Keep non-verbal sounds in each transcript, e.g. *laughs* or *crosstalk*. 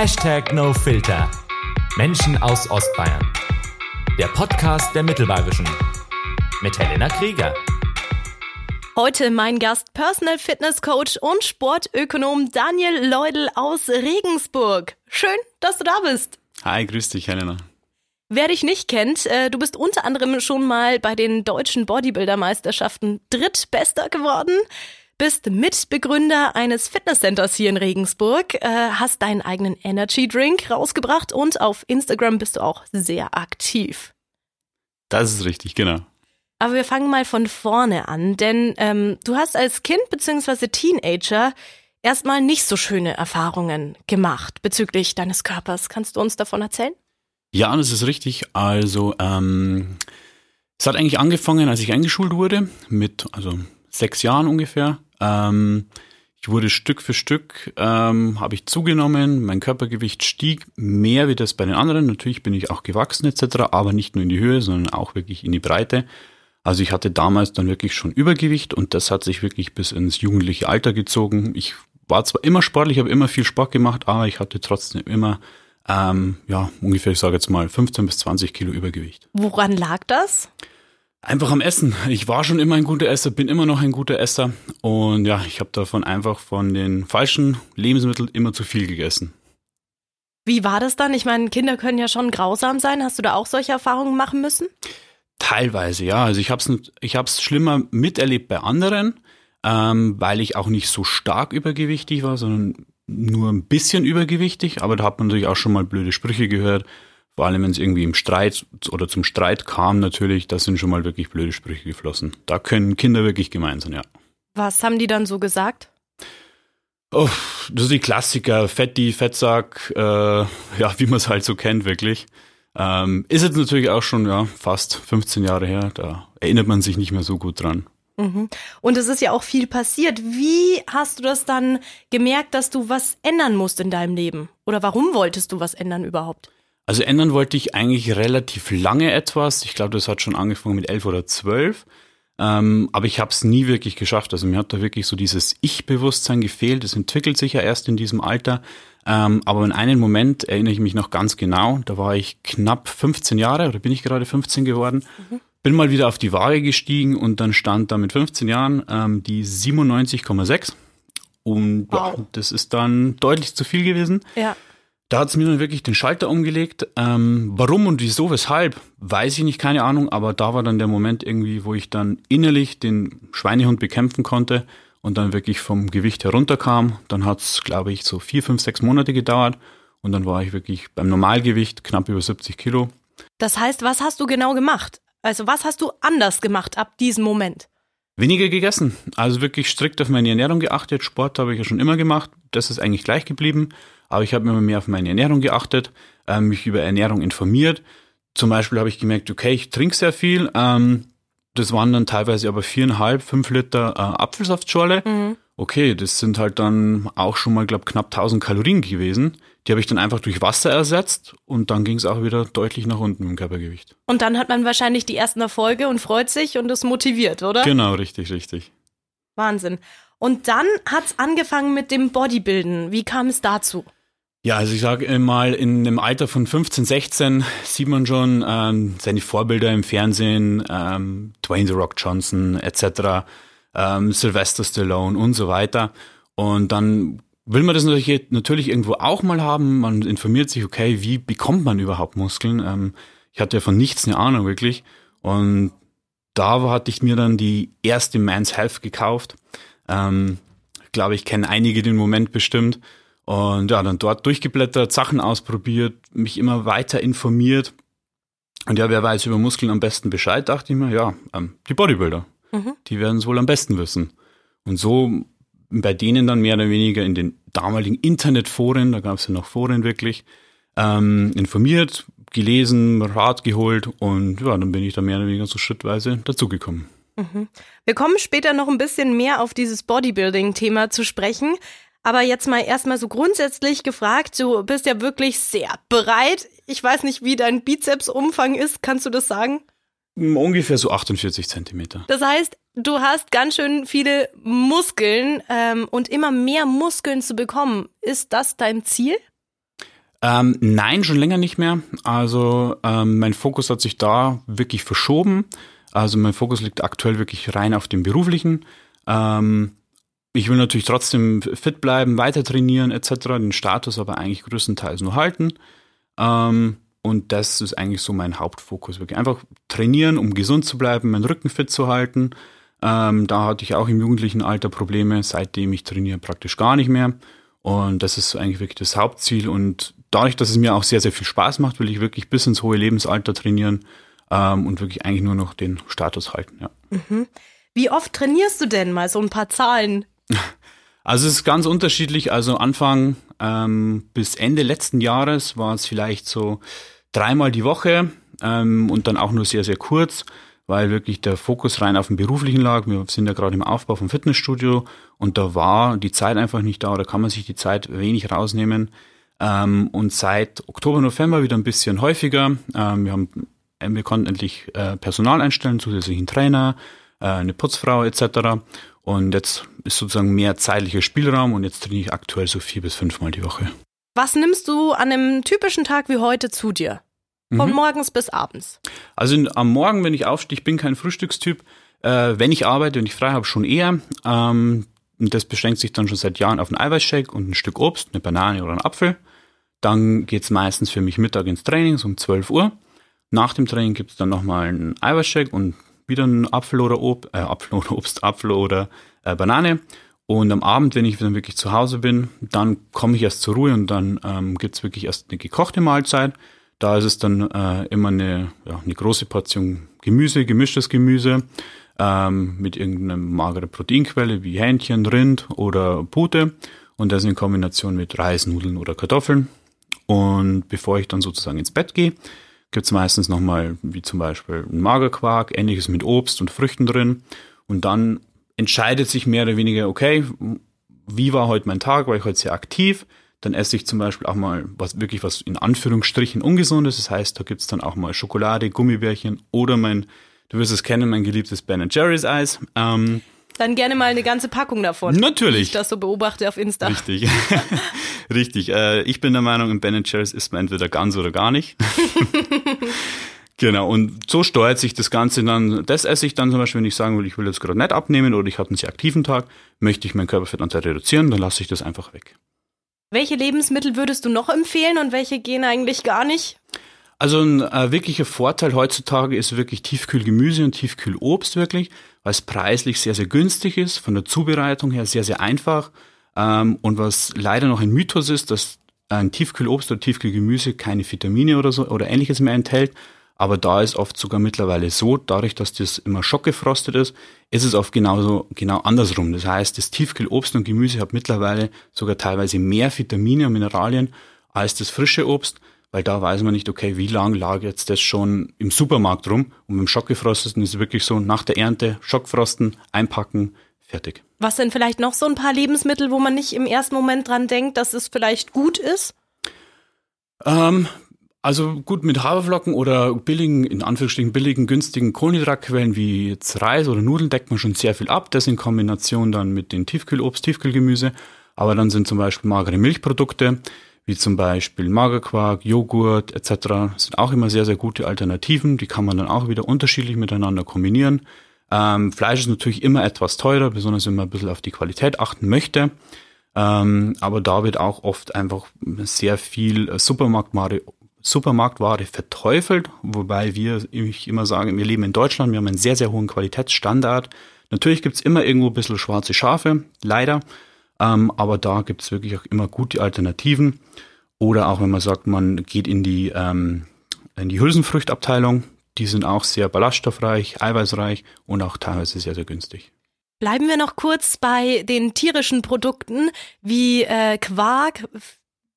Hashtag NoFilter. Menschen aus Ostbayern. Der Podcast der Mittelbayerischen. Mit Helena Krieger. Heute mein Gast Personal Fitness Coach und Sportökonom Daniel Leudel aus Regensburg. Schön, dass du da bist. Hi, grüß dich, Helena. Wer dich nicht kennt, äh, du bist unter anderem schon mal bei den deutschen Bodybuilder-Meisterschaften drittbester geworden, bist Mitbegründer eines Fitnesscenters hier in Regensburg, äh, hast deinen eigenen Energy Drink rausgebracht und auf Instagram bist du auch sehr aktiv. Das ist richtig, genau. Aber wir fangen mal von vorne an, denn ähm, du hast als Kind bzw. Teenager erstmal nicht so schöne Erfahrungen gemacht bezüglich deines Körpers. Kannst du uns davon erzählen? Ja, das ist richtig. Also, ähm, es hat eigentlich angefangen, als ich eingeschult wurde, mit also sechs Jahren ungefähr. Ähm, ich wurde Stück für Stück, ähm, habe ich zugenommen, mein Körpergewicht stieg mehr wie das bei den anderen. Natürlich bin ich auch gewachsen etc., aber nicht nur in die Höhe, sondern auch wirklich in die Breite. Also ich hatte damals dann wirklich schon Übergewicht und das hat sich wirklich bis ins jugendliche Alter gezogen. Ich war zwar immer sportlich, habe immer viel Sport gemacht, aber ich hatte trotzdem immer ähm, ja, ungefähr, ich sage jetzt mal 15 bis 20 Kilo Übergewicht. Woran lag das? Einfach am Essen. Ich war schon immer ein guter Esser, bin immer noch ein guter Esser und ja, ich habe davon einfach von den falschen Lebensmitteln immer zu viel gegessen. Wie war das dann? Ich meine, Kinder können ja schon grausam sein. Hast du da auch solche Erfahrungen machen müssen? Teilweise, ja. Also ich habe es ich hab's schlimmer miterlebt bei anderen, ähm, weil ich auch nicht so stark übergewichtig war, sondern nur ein bisschen übergewichtig, aber da hat man natürlich auch schon mal blöde Sprüche gehört. Vor allem, wenn es irgendwie im Streit oder zum Streit kam, natürlich, da sind schon mal wirklich blöde Sprüche geflossen. Da können Kinder wirklich gemein sein, ja. Was haben die dann so gesagt? Oh, das ist die Klassiker, Fetti, Fettsack, äh, ja, wie man es halt so kennt, wirklich. Ähm, ist jetzt natürlich auch schon ja, fast 15 Jahre her, da erinnert man sich nicht mehr so gut dran. Mhm. Und es ist ja auch viel passiert. Wie hast du das dann gemerkt, dass du was ändern musst in deinem Leben? Oder warum wolltest du was ändern überhaupt? Also ändern wollte ich eigentlich relativ lange etwas. Ich glaube, das hat schon angefangen mit elf oder zwölf. Ähm, aber ich habe es nie wirklich geschafft. Also mir hat da wirklich so dieses Ich-Bewusstsein gefehlt. Das entwickelt sich ja erst in diesem Alter. Ähm, aber in einen Moment erinnere ich mich noch ganz genau. Da war ich knapp 15 Jahre oder bin ich gerade 15 geworden. Mhm bin mal wieder auf die Waage gestiegen und dann stand da mit 15 Jahren ähm, die 97,6. Und wow. ja, das ist dann deutlich zu viel gewesen. Ja. Da hat es mir dann wirklich den Schalter umgelegt. Ähm, warum und wieso, weshalb, weiß ich nicht, keine Ahnung, aber da war dann der Moment irgendwie, wo ich dann innerlich den Schweinehund bekämpfen konnte und dann wirklich vom Gewicht herunterkam. Dann hat es, glaube ich, so vier, fünf, sechs Monate gedauert und dann war ich wirklich beim Normalgewicht knapp über 70 Kilo. Das heißt, was hast du genau gemacht? Also was hast du anders gemacht ab diesem Moment? Weniger gegessen. Also wirklich strikt auf meine Ernährung geachtet. Sport habe ich ja schon immer gemacht. Das ist eigentlich gleich geblieben. Aber ich habe immer mehr auf meine Ernährung geachtet, äh, mich über Ernährung informiert. Zum Beispiel habe ich gemerkt, okay, ich trinke sehr viel. Ähm, das waren dann teilweise aber viereinhalb, fünf Liter äh, Apfelsaftschorle. Mhm. Okay, das sind halt dann auch schon mal, glaube knapp 1000 Kalorien gewesen. Die habe ich dann einfach durch Wasser ersetzt und dann ging es auch wieder deutlich nach unten im Körpergewicht. Und dann hat man wahrscheinlich die ersten Erfolge und freut sich und ist motiviert, oder? Genau, richtig, richtig. Wahnsinn. Und dann hat es angefangen mit dem Bodybuilden. Wie kam es dazu? Ja, also ich sage mal, in dem Alter von 15, 16 sieht man schon ähm, seine Vorbilder im Fernsehen, ähm, Dwayne The Rock Johnson etc., ähm, Sylvester Stallone und so weiter. Und dann will man das natürlich, natürlich irgendwo auch mal haben. Man informiert sich, okay, wie bekommt man überhaupt Muskeln? Ähm, ich hatte ja von nichts eine Ahnung wirklich. Und da hatte ich mir dann die erste Man's Health gekauft. Ähm, ich glaube, ich kenne einige den Moment bestimmt. Und ja, dann dort durchgeblättert, Sachen ausprobiert, mich immer weiter informiert. Und ja, wer weiß über Muskeln am besten Bescheid, dachte ich mir, ja, ähm, die Bodybuilder. Mhm. Die werden es wohl am besten wissen. Und so bei denen dann mehr oder weniger in den damaligen Internetforen, da gab es ja noch Foren wirklich, ähm, informiert, gelesen, Rat geholt und ja, dann bin ich da mehr oder weniger so schrittweise dazugekommen. Mhm. Wir kommen später noch ein bisschen mehr auf dieses Bodybuilding-Thema zu sprechen. Aber jetzt mal erstmal so grundsätzlich gefragt, du bist ja wirklich sehr bereit. Ich weiß nicht, wie dein Bizepsumfang ist. Kannst du das sagen? Ungefähr so 48 Zentimeter. Das heißt, du hast ganz schön viele Muskeln ähm, und immer mehr Muskeln zu bekommen. Ist das dein Ziel? Ähm, nein, schon länger nicht mehr. Also ähm, mein Fokus hat sich da wirklich verschoben. Also mein Fokus liegt aktuell wirklich rein auf dem beruflichen. Ähm, ich will natürlich trotzdem fit bleiben, weiter trainieren etc., den Status aber eigentlich größtenteils nur halten. Ähm, und das ist eigentlich so mein Hauptfokus. Wirklich einfach trainieren, um gesund zu bleiben, meinen Rücken fit zu halten. Ähm, da hatte ich auch im jugendlichen Alter Probleme, seitdem ich trainiere praktisch gar nicht mehr. Und das ist eigentlich wirklich das Hauptziel. Und dadurch, dass es mir auch sehr, sehr viel Spaß macht, will ich wirklich bis ins hohe Lebensalter trainieren ähm, und wirklich eigentlich nur noch den Status halten. Ja. Mhm. Wie oft trainierst du denn mal so ein paar Zahlen? Also es ist ganz unterschiedlich. Also Anfang ähm, bis Ende letzten Jahres war es vielleicht so dreimal die Woche ähm, und dann auch nur sehr, sehr kurz, weil wirklich der Fokus rein auf dem beruflichen lag. Wir sind ja gerade im Aufbau vom Fitnessstudio und da war die Zeit einfach nicht da oder kann man sich die Zeit wenig rausnehmen. Ähm, und seit Oktober, November wieder ein bisschen häufiger. Ähm, wir haben wir konnten endlich äh, Personal einstellen, zusätzlichen Trainer, äh, eine Putzfrau etc. Und jetzt ist sozusagen mehr zeitlicher Spielraum und jetzt trainiere ich aktuell so vier bis fünfmal die Woche. Was nimmst du an einem typischen Tag wie heute zu dir? Von mhm. morgens bis abends? Also in, am Morgen, wenn ich aufstehe, ich bin kein Frühstückstyp. Äh, wenn ich arbeite und ich frei habe, schon eher. Ähm, und das beschränkt sich dann schon seit Jahren auf einen Eiweißshake und ein Stück Obst, eine Banane oder einen Apfel. Dann geht's meistens für mich Mittag ins Training, so um 12 Uhr. Nach dem Training gibt's dann nochmal einen Eiweißshake und wieder ein Apfel oder Ob äh, Apfel oder Obst, Apfel oder äh, Banane. Und am Abend, wenn ich dann wirklich zu Hause bin, dann komme ich erst zur Ruhe und dann ähm, gibt wirklich erst eine gekochte Mahlzeit. Da ist es dann äh, immer eine, ja, eine große Portion Gemüse, gemischtes Gemüse ähm, mit irgendeiner mageren Proteinquelle wie Hähnchen, Rind oder Pute und das in Kombination mit Reis, Nudeln oder Kartoffeln. Und bevor ich dann sozusagen ins Bett gehe, gibt es meistens nochmal, wie zum Beispiel ein Magerquark, ähnliches mit Obst und Früchten drin. Und dann entscheidet sich mehr oder weniger, okay, wie war heute mein Tag? War ich heute sehr aktiv? Dann esse ich zum Beispiel auch mal was wirklich was in Anführungsstrichen ungesundes. Das heißt, da gibt es dann auch mal Schokolade, Gummibärchen oder mein, du wirst es kennen, mein geliebtes Ben Jerry's Eis. Ähm, dann gerne mal eine ganze Packung davon. Natürlich. Ich das so beobachte auf Insta. Richtig. *laughs* Richtig. Äh, ich bin der Meinung, im Ben Jerry's isst man entweder ganz oder gar nicht. *laughs* Genau, und so steuert sich das Ganze dann. Das esse ich dann zum Beispiel, wenn ich sagen will, ich will jetzt gerade nicht abnehmen oder ich habe einen sehr aktiven Tag, möchte ich meinen Körperfettanteil reduzieren, dann lasse ich das einfach weg. Welche Lebensmittel würdest du noch empfehlen und welche gehen eigentlich gar nicht? Also ein äh, wirklicher Vorteil heutzutage ist wirklich Tiefkühlgemüse und Tiefkühlobst wirklich, weil es preislich sehr, sehr günstig ist, von der Zubereitung her sehr, sehr einfach. Ähm, und was leider noch ein Mythos ist, dass ein Tiefkühlobst oder Tiefkühlgemüse keine Vitamine oder so oder ähnliches mehr enthält. Aber da ist oft sogar mittlerweile so, dadurch, dass das immer schockgefrostet ist, ist es oft genauso, genau andersrum. Das heißt, das Tiefkühlobst und Gemüse hat mittlerweile sogar teilweise mehr Vitamine und Mineralien als das frische Obst, weil da weiß man nicht, okay, wie lang lag jetzt das schon im Supermarkt rum und beim Schockgefrosteten ist es wirklich so, nach der Ernte Schockfrosten, einpacken, fertig. Was sind vielleicht noch so ein paar Lebensmittel, wo man nicht im ersten Moment dran denkt, dass es vielleicht gut ist? Ähm, also gut, mit Haferflocken oder billigen, in Anführungsstrichen billigen, günstigen Kohlenhydratquellen wie jetzt Reis oder Nudeln deckt man schon sehr viel ab. Das in Kombination dann mit den Tiefkühlobst, Tiefkühlgemüse. Aber dann sind zum Beispiel magere Milchprodukte, wie zum Beispiel Magerquark, Joghurt etc. sind auch immer sehr, sehr gute Alternativen. Die kann man dann auch wieder unterschiedlich miteinander kombinieren. Ähm, Fleisch ist natürlich immer etwas teurer, besonders wenn man ein bisschen auf die Qualität achten möchte. Ähm, aber da wird auch oft einfach sehr viel Supermarktware Supermarktware verteufelt, wobei wir, ich immer sagen, wir leben in Deutschland, wir haben einen sehr, sehr hohen Qualitätsstandard. Natürlich gibt's immer irgendwo ein bisschen schwarze Schafe, leider, ähm, aber da gibt's wirklich auch immer gute Alternativen. Oder auch wenn man sagt, man geht in die, ähm, in die Hülsenfrüchtabteilung, die sind auch sehr ballaststoffreich, eiweißreich und auch teilweise sehr, sehr günstig. Bleiben wir noch kurz bei den tierischen Produkten wie äh, Quark,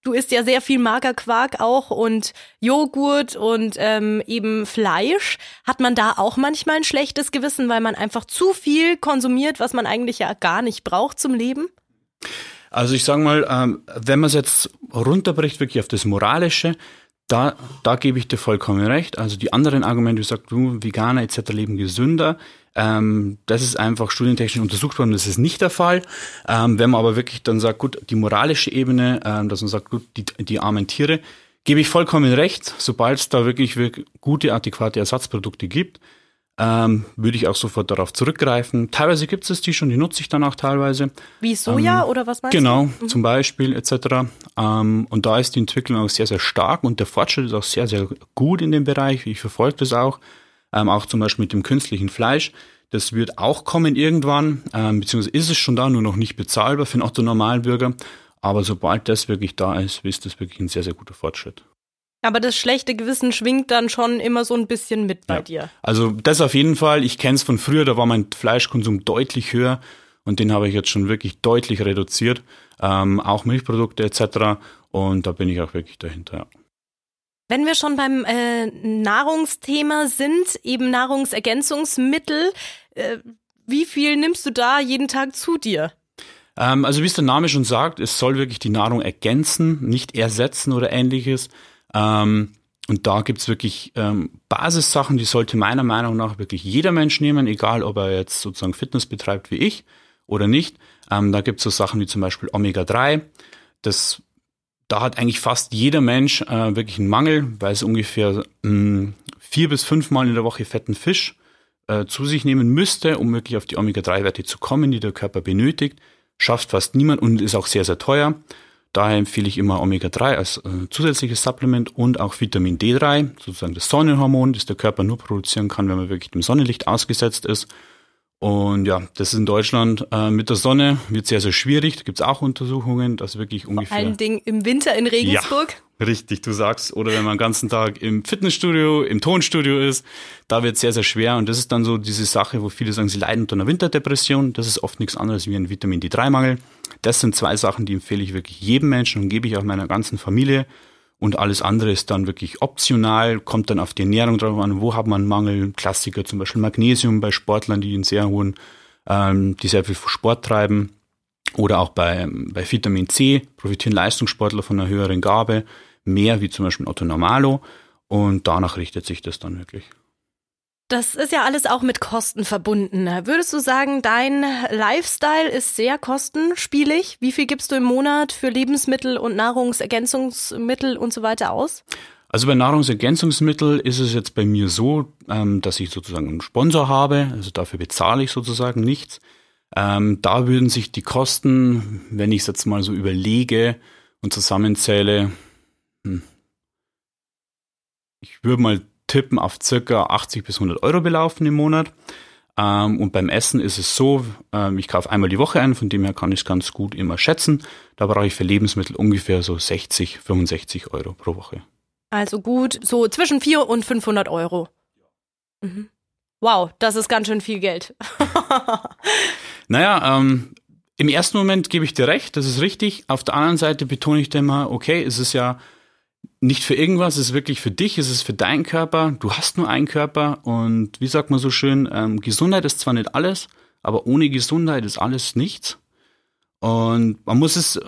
Du isst ja sehr viel Magerquark auch und Joghurt und ähm, eben Fleisch. Hat man da auch manchmal ein schlechtes Gewissen, weil man einfach zu viel konsumiert, was man eigentlich ja gar nicht braucht zum Leben? Also ich sage mal, ähm, wenn man es jetzt runterbricht, wirklich auf das Moralische, da, da gebe ich dir vollkommen recht. Also die anderen Argumente, sagst, du, Veganer etc. leben gesünder. Ähm, das ist einfach studientechnisch untersucht worden, das ist nicht der Fall. Ähm, wenn man aber wirklich dann sagt, gut, die moralische Ebene, ähm, dass man sagt, gut, die, die armen Tiere, gebe ich vollkommen recht, sobald es da wirklich, wirklich gute, adäquate Ersatzprodukte gibt, ähm, würde ich auch sofort darauf zurückgreifen. Teilweise gibt es die schon, die nutze ich dann auch teilweise. Wie Soja ähm, oder was meinst genau, du? Genau, zum Beispiel etc. Ähm, und da ist die Entwicklung auch sehr, sehr stark und der Fortschritt ist auch sehr, sehr gut in dem Bereich. Ich verfolge das auch, ähm, auch zum Beispiel mit dem künstlichen Fleisch. Das wird auch kommen irgendwann, ähm, beziehungsweise ist es schon da, nur noch nicht bezahlbar für den Otto Normalbürger. Aber sobald das wirklich da ist, ist das wirklich ein sehr, sehr guter Fortschritt. Aber das schlechte Gewissen schwingt dann schon immer so ein bisschen mit bei Ja. dir. Also das auf jeden Fall. Ich kenne es von früher, da war mein Fleischkonsum deutlich höher und den habe ich jetzt schon wirklich deutlich reduziert. Ähm, auch Milchprodukte etc. Und da bin ich auch wirklich dahinter. Ja. Wenn wir schon beim äh, Nahrungsthema sind, eben Nahrungsergänzungsmittel, äh, wie viel nimmst du da jeden Tag zu dir? Ähm, also wie es der Name schon sagt, es soll wirklich die Nahrung ergänzen, nicht ersetzen oder ähnliches. Ähm, und da gibt's wirklich ähm, Basissachen, die sollte meiner Meinung nach wirklich jeder Mensch nehmen, egal ob er jetzt sozusagen Fitness betreibt wie ich oder nicht. Ähm, da gibt's so Sachen wie zum Beispiel Omega-3. Das, da hat eigentlich fast jeder Mensch äh, wirklich einen Mangel, weil es ungefähr mh, vier bis fünfmal in der Woche fetten Fisch äh, zu sich nehmen müsste, um wirklich auf die Omega-3-Werte zu kommen, die der Körper benötigt. Schafft fast niemand und ist auch sehr, sehr teuer. Daher empfehle ich immer Omega-3 als äh, zusätzliches Supplement und auch Vitamin D3, sozusagen das Sonnenhormon, das der Körper nur produzieren kann, wenn man wirklich dem Sonnenlicht ausgesetzt ist. Und ja, das ist in Deutschland äh, mit der Sonne wird sehr, sehr schwierig. Da gibt's auch Untersuchungen, dass wirklich Vor ungefähr. allen Dingen im Winter in Regensburg. Richtig, du sagst. Oder wenn man den ganzen Tag im Fitnessstudio, im Tonstudio ist, da wird sehr, sehr schwer. Und das ist dann so diese Sache, wo viele sagen, sie leiden unter einer Winterdepression. Das ist oft nichts anderes wie ein Vitamin D3-Mangel. Das sind zwei Sachen, die empfehle ich wirklich jedem Menschen und gebe ich auch meiner ganzen Familie. Und alles andere ist dann wirklich optional, kommt dann auf die Ernährung drauf an, wo hat man Mangel. Klassiker zum Beispiel Magnesium bei Sportlern, die einen sehr hohen, ähm, die sehr viel Sport treiben. Oder auch bei, bei Vitamin C profitieren Leistungssportler von einer höheren Gabe, mehr wie zum Beispiel Otto Normalo. Und danach richtet sich das dann wirklich. Das ist ja alles auch mit Kosten verbunden. Würdest du sagen, dein Lifestyle ist sehr kostenspielig? Wie viel gibst du im Monat für Lebensmittel und Nahrungsergänzungsmittel und so weiter aus? Also bei Nahrungsergänzungsmitteln ist es jetzt bei mir so, ähm, dass ich sozusagen einen Sponsor habe, also dafür bezahle ich sozusagen nichts. Ähm, da würden sich die Kosten, wenn ich es jetzt mal so überlege und zusammenzähle, hm, ich würde mal tippen auf circa 80 bis 100 Euro belaufen im Monat. Ähm, und beim Essen ist es so, ähm, ich kaufe einmal die Woche ein, von dem her kann ich es ganz gut immer schätzen. Da brauche ich für Lebensmittel ungefähr so 60, 65 Euro pro Woche. Also gut, so zwischen 400 und 500 Euro. Mhm. Wow, das ist ganz schön viel Geld. *laughs* Naja, ähm, im ersten Moment gebe ich dir recht, das ist richtig. Auf der anderen Seite betone ich dir immer, okay, es ist ja nicht für irgendwas, es ist wirklich für dich, es ist für deinen Körper. Du hast nur einen Körper und wie sagt man so schön, ähm, Gesundheit ist zwar nicht alles, aber ohne Gesundheit ist alles nichts. Und man muss es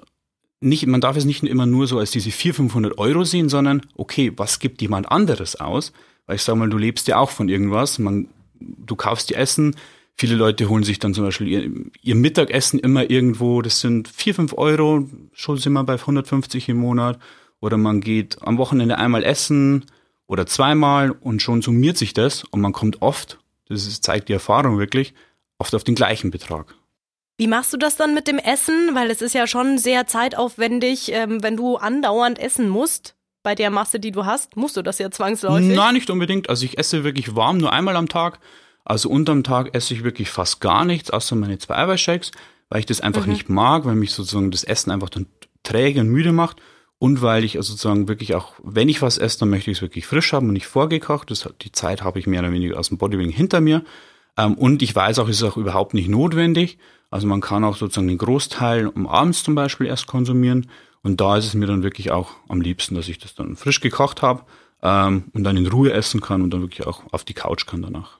nicht, man darf es nicht immer nur so als diese 400, 500 Euro sehen, sondern okay, was gibt jemand anderes aus? Weil ich sag mal, du lebst ja auch von irgendwas. Man, du kaufst dir Essen. Viele Leute holen sich dann zum Beispiel ihr, ihr Mittagessen immer irgendwo. Das sind 4, 5 Euro. Schon sind wir bei 150 im Monat. Oder man geht am Wochenende einmal essen oder zweimal und schon summiert sich das und man kommt oft, das ist, zeigt die Erfahrung wirklich, oft auf den gleichen Betrag. Wie machst du das dann mit dem Essen? Weil es ist ja schon sehr zeitaufwendig, ähm, wenn du andauernd essen musst. Bei der Masse, die du hast, musst du das ja zwangsläufig. Nein, nicht unbedingt. Also ich esse wirklich warm nur einmal am Tag. Also unterm Tag esse ich wirklich fast gar nichts, außer meine zwei Eiweißshakes, weil ich das einfach nicht mag, weil mich sozusagen das Essen einfach dann träge und müde macht. Und weil ich also sozusagen wirklich auch, wenn ich was esse, dann möchte ich es wirklich frisch haben und nicht vorgekocht. Das, die Zeit habe ich mehr oder weniger aus dem Bodybuilding hinter mir. Ähm, und ich weiß auch, es ist auch überhaupt nicht notwendig. Also man kann auch sozusagen den Großteil um abends zum Beispiel erst konsumieren. Und da ist es mir dann wirklich auch am liebsten, dass ich das dann frisch gekocht habe ähm, und dann in Ruhe essen kann und dann wirklich auch auf die Couch kann danach.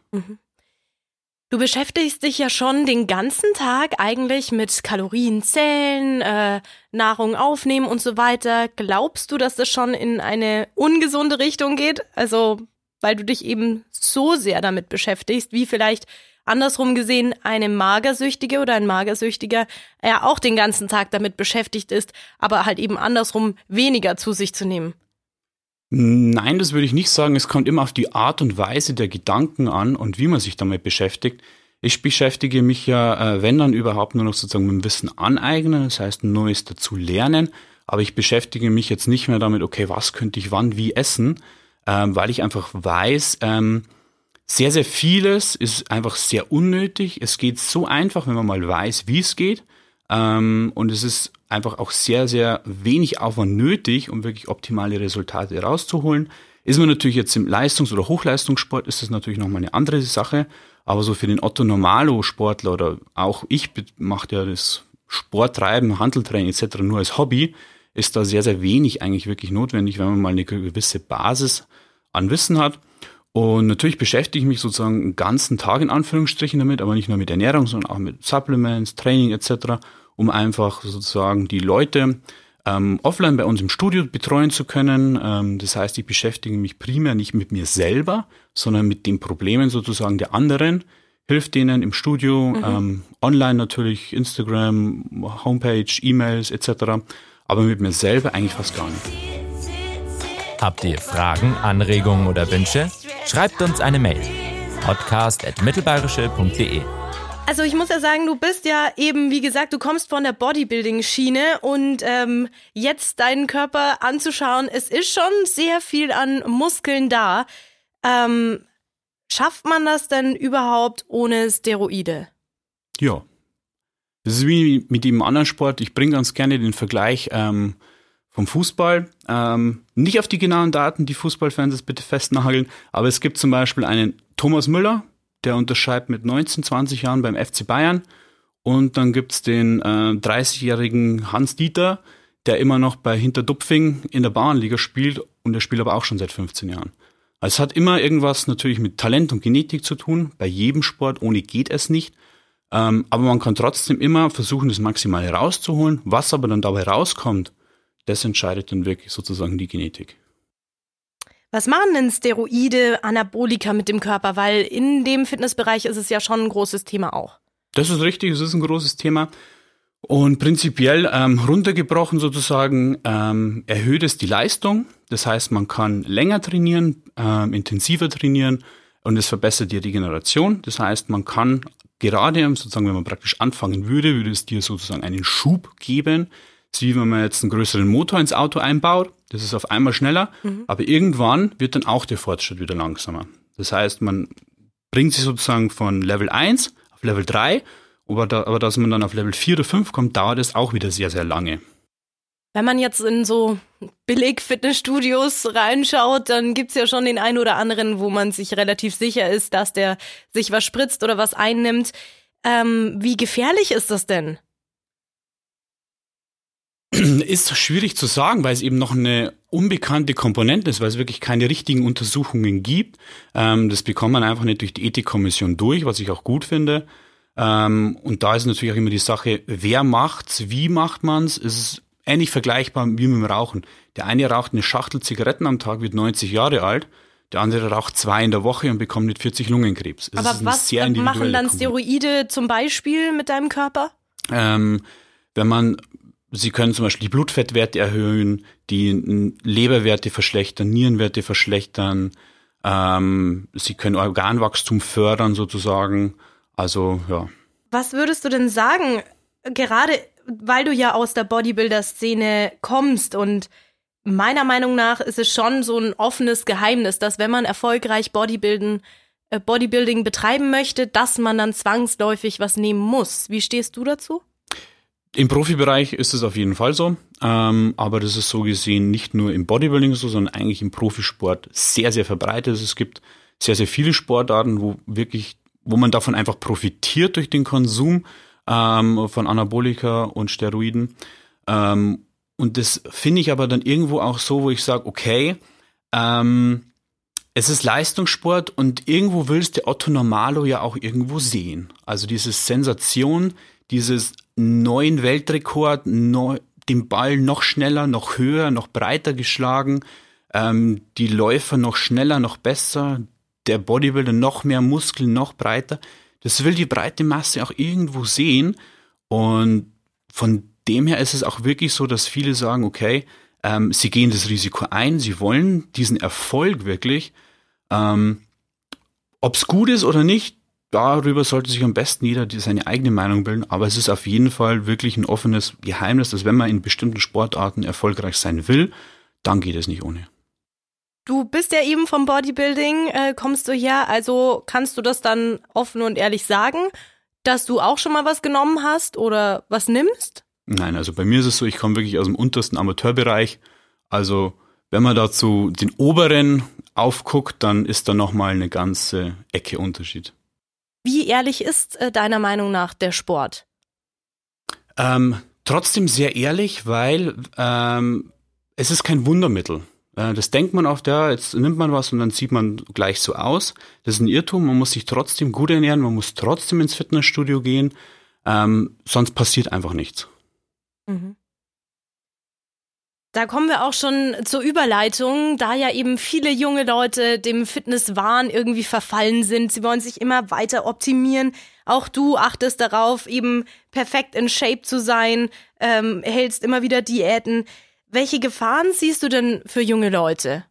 Du beschäftigst dich ja schon den ganzen Tag eigentlich mit Kalorienzählen, äh, Nahrung aufnehmen und so weiter. Glaubst du, dass das schon in eine ungesunde Richtung geht? Also, weil du dich eben so sehr damit beschäftigst, wie vielleicht andersrum gesehen eine Magersüchtige oder ein Magersüchtiger ja auch den ganzen Tag damit beschäftigt ist, aber halt eben andersrum weniger zu sich zu nehmen. Nein, das würde ich nicht sagen. Es kommt immer auf die Art und Weise der Gedanken an und wie man sich damit beschäftigt. Ich beschäftige mich ja, äh, wenn dann überhaupt nur noch sozusagen mit dem Wissen aneignen, das heißt Neues dazu lernen. Aber ich beschäftige mich jetzt nicht mehr damit, okay, was könnte ich wann wie essen, ähm, weil ich einfach weiß, ähm, sehr, sehr vieles ist einfach sehr unnötig. Es geht so einfach, wenn man mal weiß, wie es geht. Ähm, und es ist einfach auch sehr, sehr wenig Aufwand nötig, um wirklich optimale Resultate rauszuholen. Ist man natürlich jetzt im Leistungs- oder Hochleistungssport, ist das natürlich nochmal eine andere Sache. Aber so für den Otto Normalo-Sportler oder auch ich mache ja das Sporttreiben, Handeltraining etc. nur als Hobby, ist da sehr, sehr wenig eigentlich wirklich notwendig, wenn man mal eine gewisse Basis an Wissen hat. Und natürlich beschäftige ich mich sozusagen den ganzen Tag in Anführungsstrichen damit, aber nicht nur mit Ernährung, sondern auch mit Supplements, Training etc., um einfach sozusagen die Leute ähm, offline bei uns im Studio betreuen zu können. Ähm, das heißt, ich beschäftige mich primär nicht mit mir selber, sondern mit den Problemen sozusagen der anderen, hilft denen im Studio, mhm. ähm, online natürlich, Instagram, Homepage, E-Mails etc., aber mit mir selber eigentlich fast gar nicht. Habt ihr Fragen, Anregungen oder Wünsche? Schreibt uns eine Mail. podcast.mittelbayerische.de also ich muss ja sagen, du bist ja eben, wie gesagt, du kommst von der Bodybuilding-Schiene und ähm, jetzt deinen Körper anzuschauen, es ist schon sehr viel an Muskeln da. Ähm, schafft man das denn überhaupt ohne Steroide? Ja. Das ist wie mit dem anderen Sport. Ich bringe ganz gerne den Vergleich ähm, vom Fußball. Ähm, nicht auf die genauen Daten, die Fußballfans bitte festnageln, aber es gibt zum Beispiel einen Thomas Müller, der unterschreibt mit 19, 20 Jahren beim FC Bayern. Und dann gibt's den äh, 30-jährigen Hans Dieter, der immer noch bei Hinterdupfing in der Bauernliga spielt und der spielt aber auch schon seit 15 Jahren. Also es hat immer irgendwas natürlich mit Talent und Genetik zu tun. Bei jedem Sport, ohne geht es nicht. Ähm, aber man kann trotzdem immer versuchen, das Maximale rauszuholen. Was aber dann dabei rauskommt, das entscheidet dann wirklich sozusagen die Genetik. Was machen denn Steroide, Anabolika mit dem Körper? Weil in dem Fitnessbereich ist es ja schon ein großes Thema auch. Das ist richtig, es ist ein großes Thema. Und prinzipiell ähm, runtergebrochen sozusagen ähm, erhöht es die Leistung. Das heißt, man kann länger trainieren, ähm, intensiver trainieren und es verbessert die Regeneration. Das heißt, man kann gerade sozusagen, wenn man praktisch anfangen würde, würde es dir sozusagen einen Schub geben, wie wenn man jetzt einen größeren Motor ins Auto einbaut, das ist auf einmal schneller, mhm. aber irgendwann wird dann auch der Fortschritt wieder langsamer. Das heißt, man bringt sich sozusagen von Level 1 auf Level 3, aber, da, aber dass man dann auf Level 4 oder 5 kommt, dauert es auch wieder sehr, sehr lange. Wenn man jetzt in so Billig-Fitnessstudios reinschaut, dann gibt's ja schon den einen oder anderen, wo man sich relativ sicher ist, dass der sich was spritzt oder was einnimmt. Ähm, wie gefährlich ist das denn? Ist schwierig zu sagen, weil es eben noch eine unbekannte Komponente ist, weil es wirklich keine richtigen Untersuchungen gibt. Ähm, das bekommt man einfach nicht durch die Ethikkommission durch, was ich auch gut finde. Ähm, und da ist natürlich auch immer die Sache, wer macht's, wie macht man's? Es ist ähnlich vergleichbar wie mit dem Rauchen. Der eine raucht eine Schachtel Zigaretten am Tag, wird 90 Jahre alt. Der andere raucht zwei in der Woche und bekommt nicht 40 Lungenkrebs. Es Aber was machen dann Steroide zum Beispiel mit deinem Körper? Ähm, wenn man Sie können zum Beispiel die Blutfettwerte erhöhen, die Leberwerte verschlechtern, Nierenwerte verschlechtern. Ähm, sie können Organwachstum fördern sozusagen. Also ja. Was würdest du denn sagen, gerade weil du ja aus der Bodybuilder-Szene kommst und meiner Meinung nach ist es schon so ein offenes Geheimnis, dass wenn man erfolgreich Bodybuilden, äh, Bodybuilding betreiben möchte, dass man dann zwangsläufig was nehmen muss. Wie stehst du dazu? Im Profibereich ist es auf jeden Fall so, ähm, aber das ist so gesehen nicht nur im Bodybuilding so, sondern eigentlich im Profisport sehr, sehr verbreitet. Es gibt sehr, sehr viele Sportarten, wo wirklich, wo man davon einfach profitiert durch den Konsum ähm, von Anabolika und Steroiden. Ähm, und das finde ich aber dann irgendwo auch so, wo ich sage, okay, ähm, es ist Leistungssport und irgendwo will es der Otto Normalo ja auch irgendwo sehen. Also diese Sensation, dieses neuen Weltrekord, neu, den Ball noch schneller, noch höher, noch breiter geschlagen, ähm, die Läufer noch schneller, noch besser, der Bodybuilder noch mehr Muskeln, noch breiter. Das will die breite Masse auch irgendwo sehen. Und von dem her ist es auch wirklich so, dass viele sagen, okay, ähm, sie gehen das Risiko ein, sie wollen diesen Erfolg wirklich. Ähm, Ob es gut ist oder nicht, darüber sollte sich am besten jeder seine eigene Meinung bilden. Aber es ist auf jeden Fall wirklich ein offenes Geheimnis, dass wenn man in bestimmten Sportarten erfolgreich sein will, dann geht es nicht ohne. Du bist ja eben vom Bodybuilding, äh, kommst du her, also kannst du das dann offen und ehrlich sagen, dass du auch schon mal was genommen hast oder was nimmst? Nein, also bei mir ist es so, ich komme wirklich aus dem untersten Amateurbereich. Also wenn man dazu den oberen aufguckt, dann ist da nochmal eine ganze Ecke Unterschied. Wie ehrlich ist äh, deiner Meinung nach der Sport? Ähm, trotzdem sehr ehrlich, weil ähm, es ist kein Wundermittel. Äh, das denkt man oft, ja, jetzt nimmt man was und dann sieht man gleich so aus. Das ist ein Irrtum. Man muss sich trotzdem gut ernähren, man muss trotzdem ins Fitnessstudio gehen, ähm, sonst passiert einfach nichts. Mhm. Da kommen wir auch schon zur Überleitung, da ja eben viele junge Leute dem Fitnesswahn irgendwie verfallen sind. Sie wollen sich immer weiter optimieren. Auch du achtest darauf, eben perfekt in Shape zu sein, ähm, hältst immer wieder Diäten. Welche Gefahren siehst du denn für junge Leute?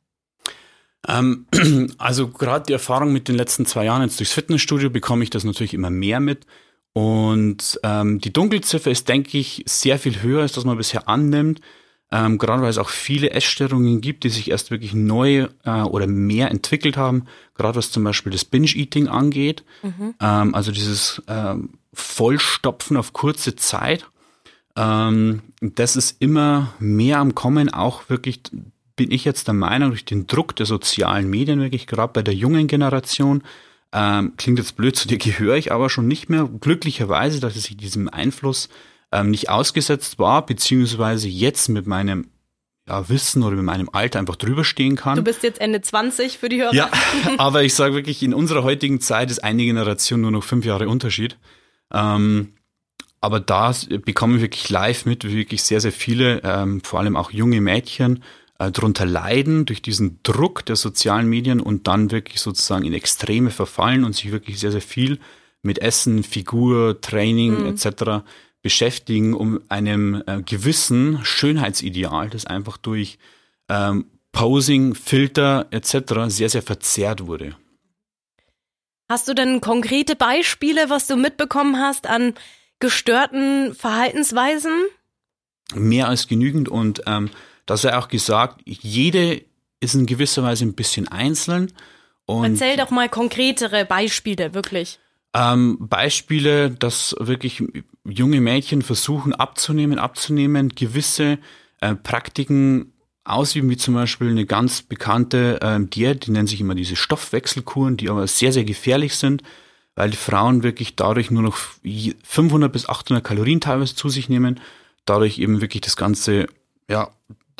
Ähm, *clears throat* also gerade die Erfahrung mit den letzten zwei Jahren jetzt durchs Fitnessstudio bekomme ich das natürlich immer mehr mit. Und ähm, die Dunkelziffer ist, denke ich, sehr viel höher, als das man bisher annimmt. Ähm, gerade weil es auch viele Essstörungen gibt, die sich erst wirklich neu äh, oder mehr entwickelt haben. Gerade was zum Beispiel das Binge-Eating angeht. Mhm. Ähm, also dieses ähm, Vollstopfen auf kurze Zeit. Ähm, das ist immer mehr am Kommen, auch wirklich bin ich jetzt der Meinung, durch den Druck der sozialen Medien, wirklich gerade bei der jungen Generation, ähm, klingt jetzt blöd, zu dir *laughs* gehöre ich aber schon nicht mehr. Glücklicherweise, dass ich diesem Einfluss ähm, nicht ausgesetzt war, beziehungsweise jetzt mit meinem ja, Wissen oder mit meinem Alter einfach drüber stehen kann. Du bist jetzt Ende 20 für die Hörer. Ja, *laughs* aber ich sage wirklich, in unserer heutigen Zeit ist eine Generation nur noch fünf Jahre Unterschied. Ähm, aber da bekommen wir wirklich live mit, wie wirklich sehr, sehr viele, ähm, vor allem auch junge Mädchen, äh, darunter leiden durch diesen Druck der sozialen Medien und dann wirklich sozusagen in Extreme verfallen und sich wirklich sehr, sehr viel mit Essen, Figur, Training mhm. etc. beschäftigen, um einem äh, gewissen Schönheitsideal, das einfach durch ähm, Posing, Filter etc. sehr, sehr verzerrt wurde. Hast du denn konkrete Beispiele, was du mitbekommen hast an gestörten Verhaltensweisen? Mehr als genügend und ähm, dass er auch gesagt, jede ist in gewisser Weise ein bisschen einzeln. Und Erzähl doch mal konkretere Beispiele, wirklich. Ähm, Beispiele, dass wirklich junge Mädchen versuchen abzunehmen, abzunehmen, gewisse äh, Praktiken ausüben, wie zum Beispiel eine ganz bekannte äh, Diät, die nennen sich immer diese Stoffwechselkuren, die aber sehr, sehr gefährlich sind, weil die Frauen wirklich dadurch nur noch 500 bis 800 Kalorien teilweise zu sich nehmen, dadurch eben wirklich das Ganze, ja,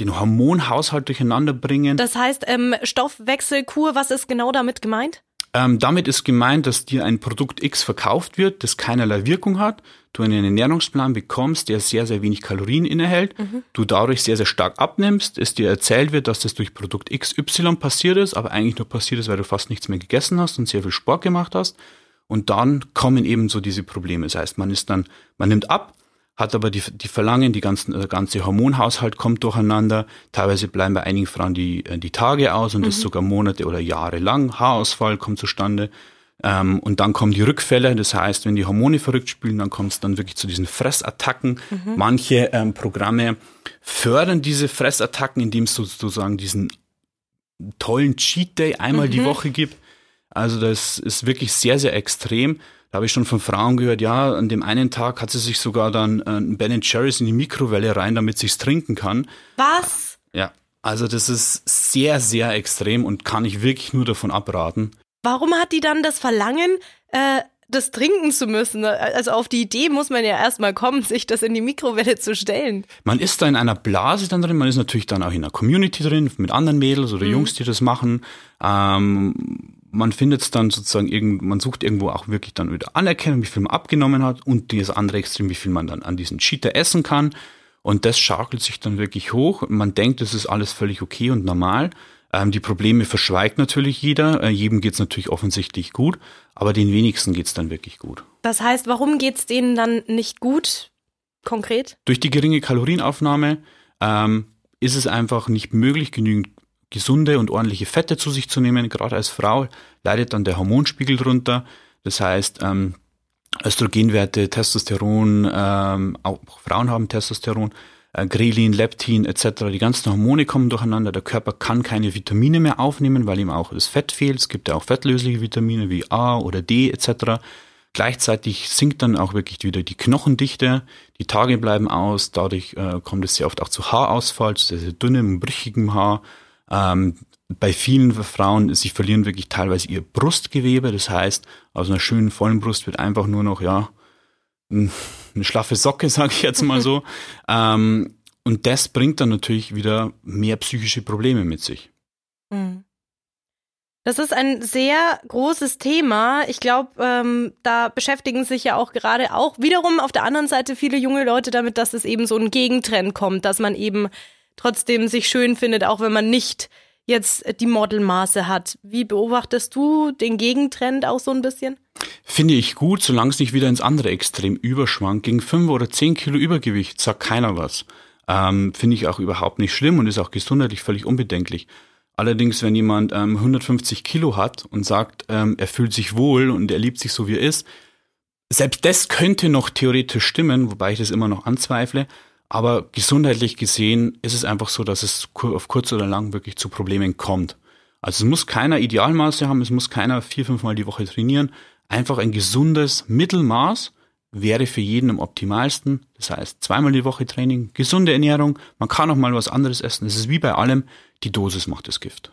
den Hormonhaushalt durcheinander bringen. Das heißt, ähm, Stoffwechselkur, was ist genau damit gemeint? Ähm, damit ist gemeint, dass dir ein Produkt X verkauft wird, das keinerlei Wirkung hat, du einen Ernährungsplan bekommst, der sehr, sehr wenig Kalorien innehält, mhm. du dadurch sehr, sehr stark abnimmst, es dir erzählt wird, dass das durch Produkt XY passiert ist, aber eigentlich nur passiert ist, weil du fast nichts mehr gegessen hast und sehr viel Sport gemacht hast. Und dann kommen eben so diese Probleme. Das heißt, man ist dann, man nimmt ab, hat aber die, die Verlangen, die ganzen, der ganze Hormonhaushalt kommt durcheinander. Teilweise bleiben bei einigen Frauen die, äh, die Tage aus und mhm. das sogar Monate oder Jahre lang. Haarausfall kommt zustande. Ähm, und dann kommen die Rückfälle. Das heißt, wenn die Hormone verrückt spielen, dann kommt es dann wirklich zu diesen Fressattacken. Mhm. Manche ähm, Programme fördern diese Fressattacken, indem es sozusagen diesen tollen Cheat Day einmal mhm. die Woche gibt. Also das ist wirklich sehr, sehr extrem. Da habe ich schon von Frauen gehört, ja, an dem einen Tag hat sie sich sogar dann äh, ein Ben Jerry's in die Mikrowelle rein, damit sie es trinken kann. Was? Ja, also das ist sehr, sehr extrem und kann ich wirklich nur davon abraten. Warum hat die dann das Verlangen, äh, das trinken zu müssen? Also auf die Idee muss man ja erstmal kommen, *laughs* sich das in die Mikrowelle zu stellen. Man ist da in einer Blase dann drin, man ist natürlich dann auch in einer Community drin, mit anderen Mädels oder mhm. Jungs, die das machen. Ähm, man findet es dann sozusagen, irgend, man sucht irgendwo auch wirklich dann wieder Anerkennung, wie viel man abgenommen hat und das andere Extrem, wie viel man dann an diesen Cheater essen kann. Und das schaukelt sich dann wirklich hoch. Man denkt, das ist alles völlig okay und normal. Ähm, die Probleme verschweigt natürlich jeder. Äh, jedem geht's natürlich offensichtlich gut, aber den wenigsten geht's dann wirklich gut. Das heißt, warum geht's denen dann nicht gut? Konkret? Durch die geringe Kalorienaufnahme ähm, ist es einfach nicht möglich, genügend gesunde und ordentliche Fette zu sich zu nehmen. Gerade als Frau leidet dann der Hormonspiegel drunter. Das heißt, ähm, Östrogenwerte, Testosteron, ähm, auch Frauen haben Testosteron, äh, Grelin, Leptin etc. Die ganzen Hormone kommen durcheinander. Der Körper kann keine Vitamine mehr aufnehmen, weil ihm auch das Fett fehlt. Es gibt ja auch fettlösliche Vitamine wie A oder D etc. Gleichzeitig sinkt dann auch wirklich wieder die Knochendichte, die Tage bleiben aus, dadurch äh, kommt es sehr oft auch zu Haarausfall, zu sehr, sehr dünnem, brüchigem Haar. Ähm, bei vielen Frauen, sie verlieren wirklich teilweise ihr Brustgewebe, das heißt, aus einer schönen vollen Brust wird einfach nur noch, ja, eine schlaffe Socke, *laughs* sage ich jetzt mal so. ähm, und das bringt dann natürlich wieder mehr psychische Probleme mit sich. Mhm. Das ist ein sehr großes Thema. Ich glaube, ähm, da beschäftigen sich ja auch gerade auch wiederum auf der anderen Seite viele junge Leute damit, dass es eben so ein Gegentrend kommt, dass man eben trotzdem sich schön findet, auch wenn man nicht jetzt die Modelmaße hat. Wie beobachtest du den Gegentrend auch so ein bisschen? Finde ich gut, solange es nicht wieder ins andere Extrem überschwankt. Gegen fünf oder zehn Kilo Übergewicht sagt keiner was. Ähm, Finde ich auch überhaupt nicht schlimm und ist auch gesundheitlich völlig unbedenklich. Allerdings, wenn jemand ähm, 150 Kilo hat und sagt, ähm, er fühlt sich wohl und er liebt sich so, wie er ist, selbst das könnte noch theoretisch stimmen, wobei ich das immer noch anzweifle. Aber gesundheitlich gesehen ist es einfach so, dass es auf kurz oder lang wirklich zu Problemen kommt. Also es muss keiner Idealmaße haben, es muss keiner vier, fünfmal die Woche trainieren. Einfach ein gesundes Mittelmaß wäre für jeden am optimalsten. Das heißt, zweimal die Woche Training, gesunde Ernährung, man kann auch mal was anderes essen. Es ist wie bei allem, die Dosis macht das Gift.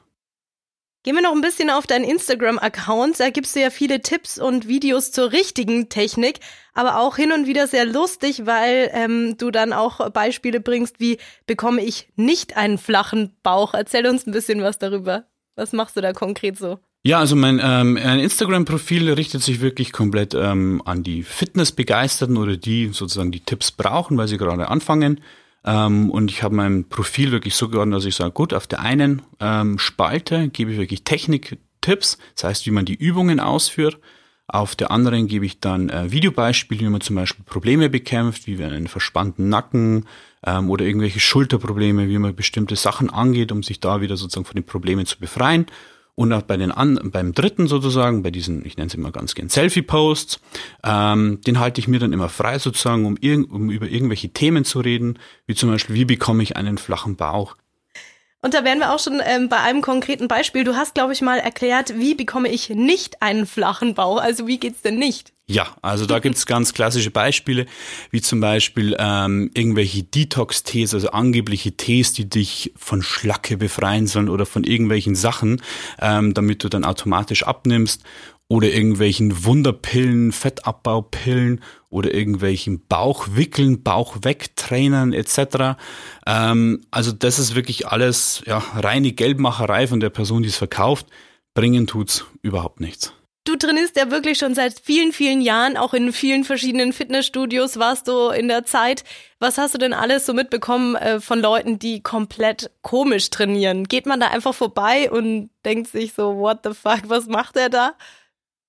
Gehen wir noch ein bisschen auf deinen Instagram-Account. Da gibst du ja viele Tipps und Videos zur richtigen Technik, aber auch hin und wieder sehr lustig, weil ähm, du dann auch Beispiele bringst, wie bekomme ich nicht einen flachen Bauch. Erzähl uns ein bisschen was darüber. Was machst du da konkret so? Ja, also mein, ähm, Instagram-Profil richtet sich wirklich komplett ähm, an die Fitnessbegeisterten oder die sozusagen die Tipps brauchen, weil sie gerade anfangen. Ähm, und ich habe mein Profil wirklich so geordnet, dass ich sage, gut, auf der einen ähm, Spalte gebe ich wirklich Technik-Tipps, das heißt, wie man die Übungen ausführt. Auf der anderen gebe ich dann äh, Videobeispiele, wie man zum Beispiel Probleme bekämpft, wie wir einen verspannten Nacken ähm, oder irgendwelche Schulterprobleme, wie man bestimmte Sachen angeht, um sich da wieder sozusagen von den Problemen zu befreien. Und auch bei den an, beim dritten sozusagen, bei diesen, ich nenne sie immer ganz gern Selfie-Posts, ähm, den halte ich mir dann immer frei sozusagen, um, irg um über irgendwelche Themen zu reden, wie zum Beispiel, wie bekomme ich einen flachen Bauch? Und da wären wir auch schon ähm, bei einem konkreten Beispiel. Du hast, glaube ich, mal erklärt, wie bekomme ich nicht einen flachen Bauch? Also wie geht's denn nicht? Ja, also da gibt's *laughs* ganz klassische Beispiele, wie zum Beispiel ähm, irgendwelche Detox-Tees, also angebliche Tees, die dich von Schlacke befreien sollen oder von irgendwelchen Sachen, ähm, damit du dann automatisch abnimmst oder irgendwelchen Wunderpillen, Fettabbaupillen oder irgendwelchen Bauchwickeln, Bauchwegtrainern etc. Ähm, also das ist wirklich alles ja, reine Geldmacherei von der Person, die es verkauft. Bringen tut's überhaupt nichts. Du trainierst ja wirklich schon seit vielen, vielen Jahren, auch in vielen verschiedenen Fitnessstudios warst du in der Zeit. Was hast du denn alles so mitbekommen äh, von Leuten, die komplett komisch trainieren? Geht man da einfach vorbei und denkt sich so, what the fuck, was macht er da?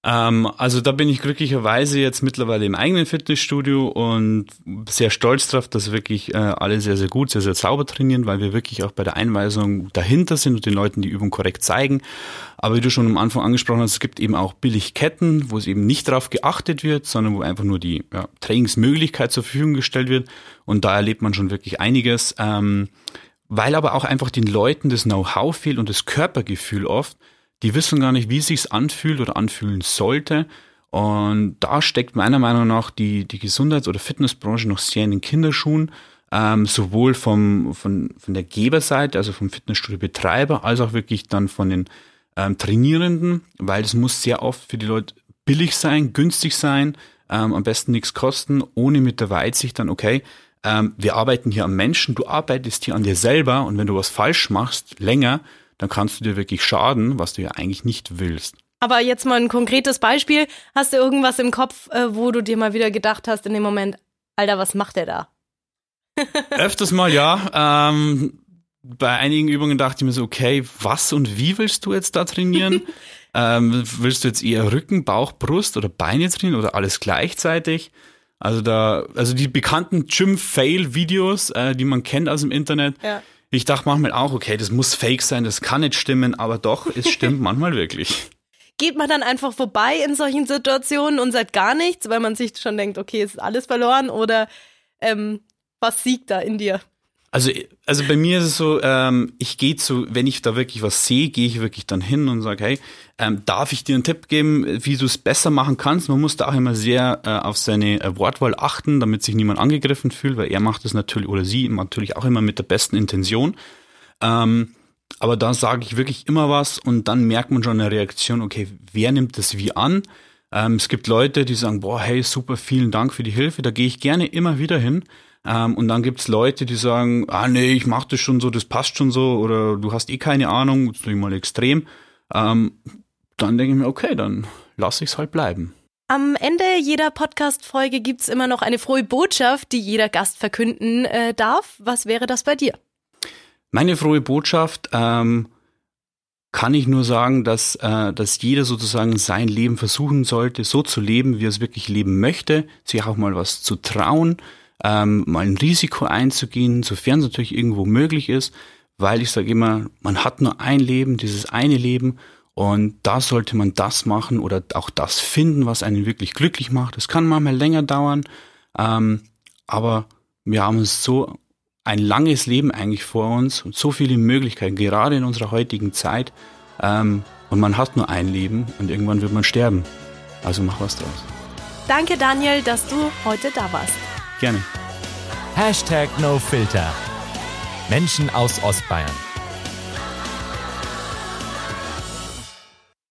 Ähm, also da bin ich glücklicherweise jetzt mittlerweile im eigenen Fitnessstudio und sehr stolz drauf, dass wirklich äh, alle sehr, sehr gut, sehr, sehr sauber trainieren, weil wir wirklich auch bei der Einweisung dahinter sind und den Leuten die Übung korrekt zeigen. Aber wie du schon am Anfang angesprochen hast, es gibt eben auch Billigketten, wo es eben nicht darauf geachtet wird, sondern wo einfach nur die ja, Trainingsmöglichkeit zur Verfügung gestellt wird. Und da erlebt man schon wirklich einiges. Ähm, weil aber auch einfach den Leuten das Know-how fehlt und das Körpergefühl oft, die wissen gar nicht, wie es sich anfühlt oder anfühlen sollte. Und da steckt meiner Meinung nach die, die Gesundheits- oder Fitnessbranche noch sehr in den Kinderschuhen, ähm, sowohl vom, von, von der Geberseite, also vom Fitnessstudio-Betreiber, als auch wirklich dann von den ähm, Trainierenden, weil es muss sehr oft für die Leute billig sein, günstig sein, ähm, am besten nichts kosten, ohne mit der Weitsicht dann, okay, ähm, wir arbeiten hier am Menschen, du arbeitest hier an dir selber und wenn du was falsch machst, länger, dann kannst du dir wirklich schaden, was du ja eigentlich nicht willst. Aber jetzt mal ein konkretes Beispiel. Hast du irgendwas im Kopf, äh, wo du dir mal wieder gedacht hast in dem Moment, Alter, was macht der da? *laughs* Öfters mal ja. Ähm, bei einigen Übungen dachte ich mir so, okay, was und wie willst du jetzt da trainieren? *laughs* ähm, willst du jetzt eher Rücken, Bauch, Brust oder Beine trainieren oder alles gleichzeitig? Also da, also die bekannten Gym-Fail-Videos, äh, die man kennt aus dem Internet. Ja. Ich dachte manchmal auch, okay, das muss fake sein, das kann nicht stimmen, aber doch, es *laughs* stimmt manchmal wirklich. Geht man dann einfach vorbei in solchen Situationen und sagt gar nichts, weil man sich schon denkt, okay, es ist alles verloren oder ähm, was siegt da in dir? Also, also bei mir ist es so, ähm, ich gehe zu, wenn ich da wirklich was sehe, gehe ich wirklich dann hin und sage, hey, ähm, darf ich dir einen Tipp geben, wie du es besser machen kannst? Man muss da auch immer sehr äh, auf seine äh, Wortwahl achten, damit sich niemand angegriffen fühlt, weil er macht es natürlich oder sie natürlich auch immer mit der besten Intention. Ähm, aber da sage ich wirklich immer was und dann merkt man schon eine Reaktion, okay, wer nimmt das wie an? Ähm, es gibt Leute, die sagen, boah, hey, super, vielen Dank für die Hilfe, da gehe ich gerne immer wieder hin. Ähm, und dann gibt's Leute, die sagen, ah nee, ich mach das schon so, das passt schon so, oder du hast eh keine Ahnung, das ist mal extrem. Ähm, dann denke ich mir, okay, dann lasse ich es halt bleiben. Am Ende jeder Podcast-Folge gibt's immer noch eine frohe Botschaft, die jeder Gast verkünden äh, darf. Was wäre das bei dir? Meine frohe Botschaft ähm, kann ich nur sagen, dass, äh, dass jeder sozusagen sein Leben versuchen sollte, so zu leben, wie er es wirklich leben möchte, sich auch mal was zu trauen, ähm, mal ein Risiko einzugehen, sofern es natürlich irgendwo möglich ist, weil ich sage immer, man hat nur ein Leben, dieses eine Leben und da sollte man das machen oder auch das finden, was einen wirklich glücklich macht. Es kann manchmal länger dauern, ähm, aber wir haben so ein langes Leben eigentlich vor uns und so viele Möglichkeiten, gerade in unserer heutigen Zeit. Ähm, und man hat nur ein Leben und irgendwann wird man sterben. Also mach was draus. Danke, Daniel, dass du heute da warst. Gerne. Hashtag NoFilter. Menschen aus Ostbayern.